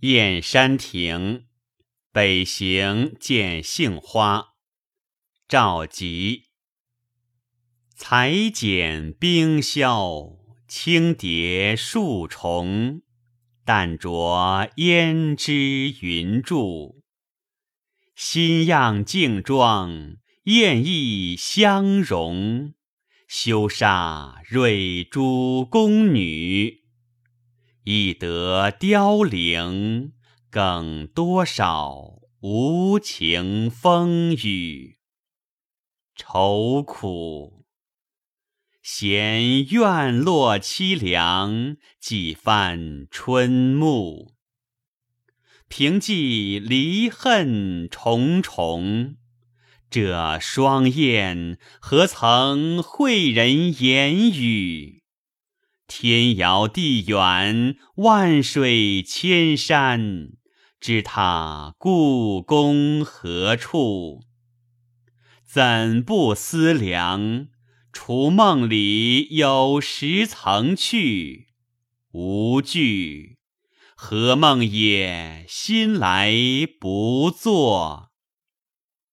燕山亭，北行见杏花。赵佶。裁剪冰消，轻叠数重。淡着胭脂云柱，新样竞装，艳意相融。羞煞蕊珠宫女，亦得凋零，更多少无情风雨。愁苦！闲院落凄凉，几番春暮。凭寄离恨重重，这双燕何曾会人言语？天遥地远，万水千山，知他故宫何处？怎不思量？除梦里有时曾去，无惧。何梦也，心来不作。